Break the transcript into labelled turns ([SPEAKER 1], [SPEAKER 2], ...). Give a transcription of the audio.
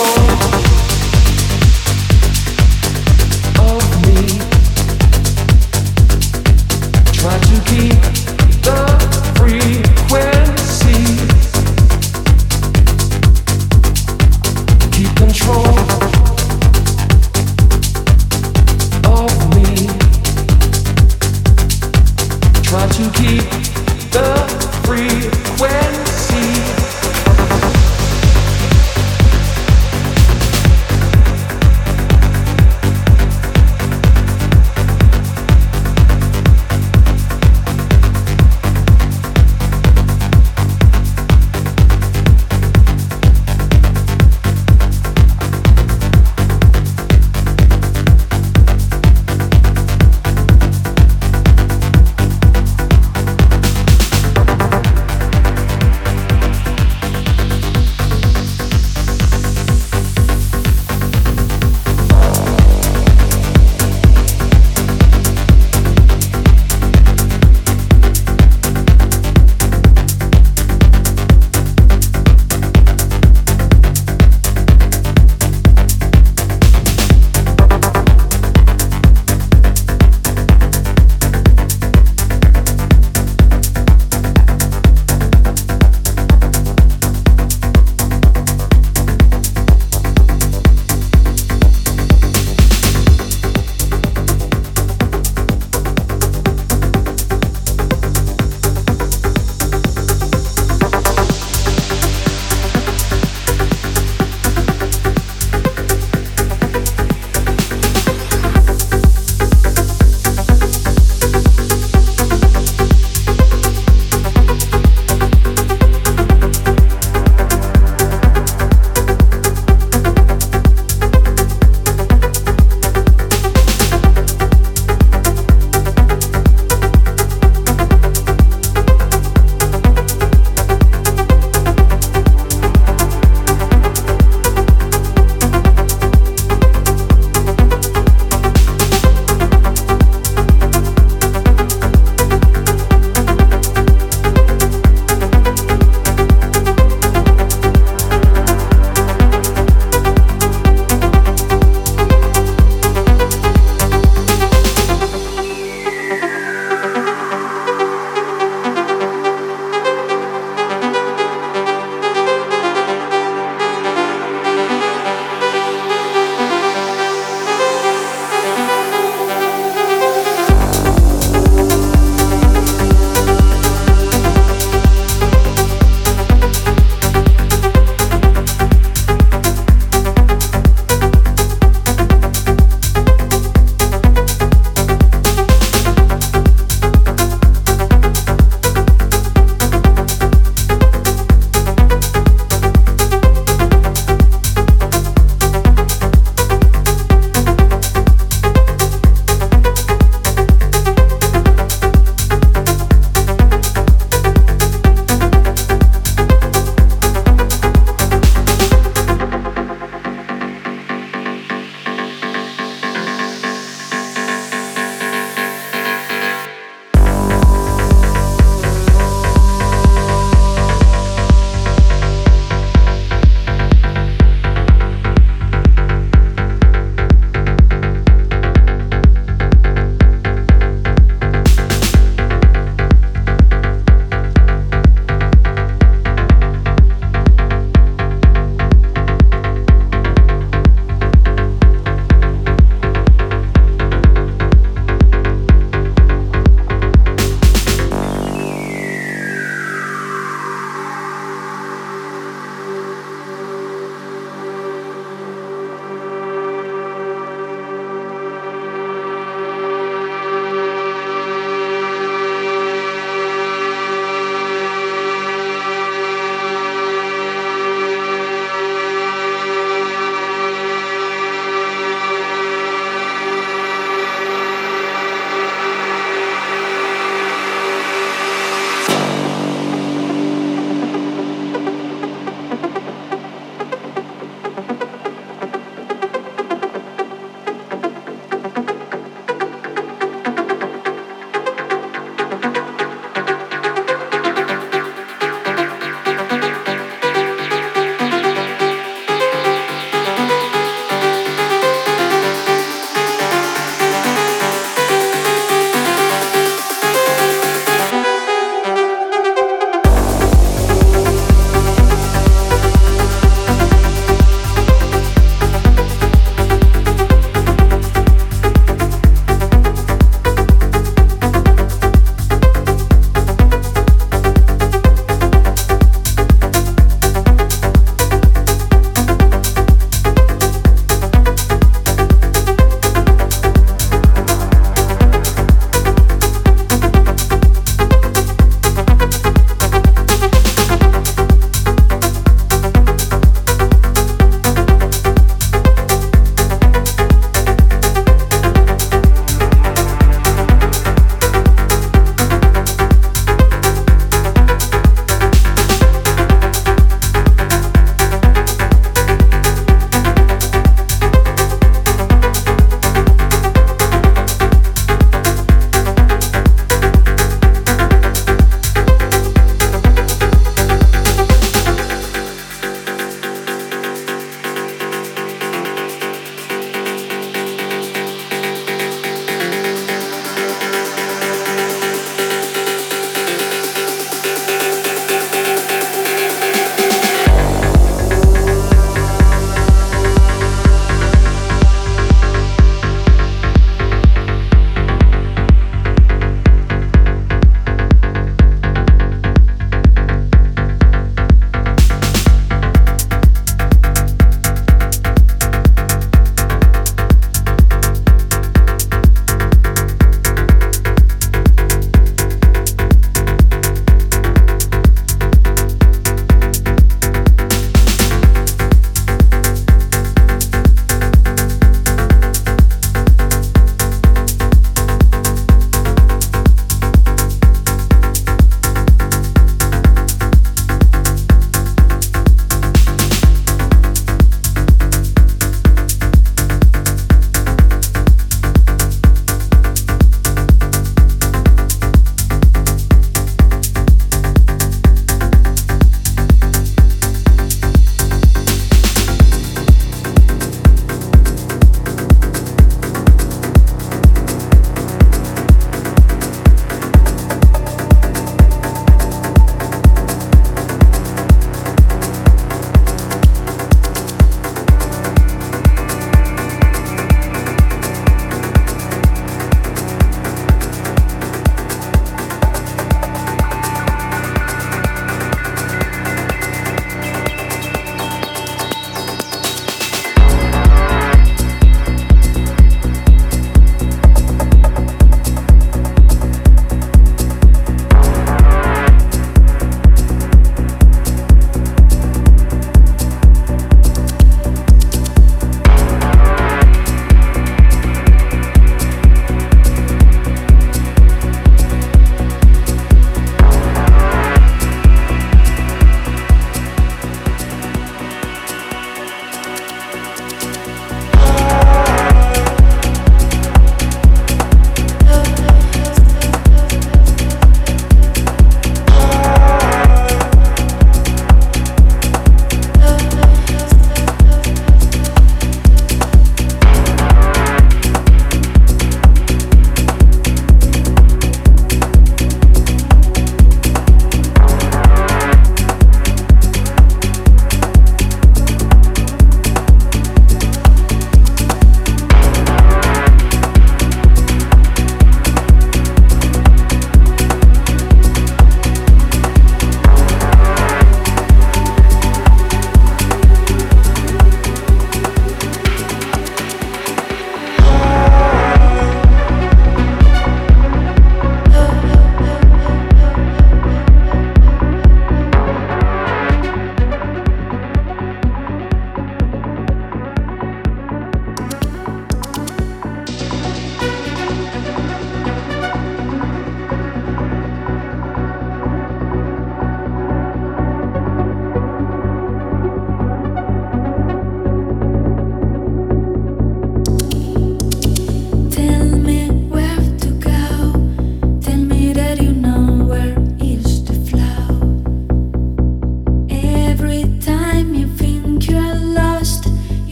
[SPEAKER 1] for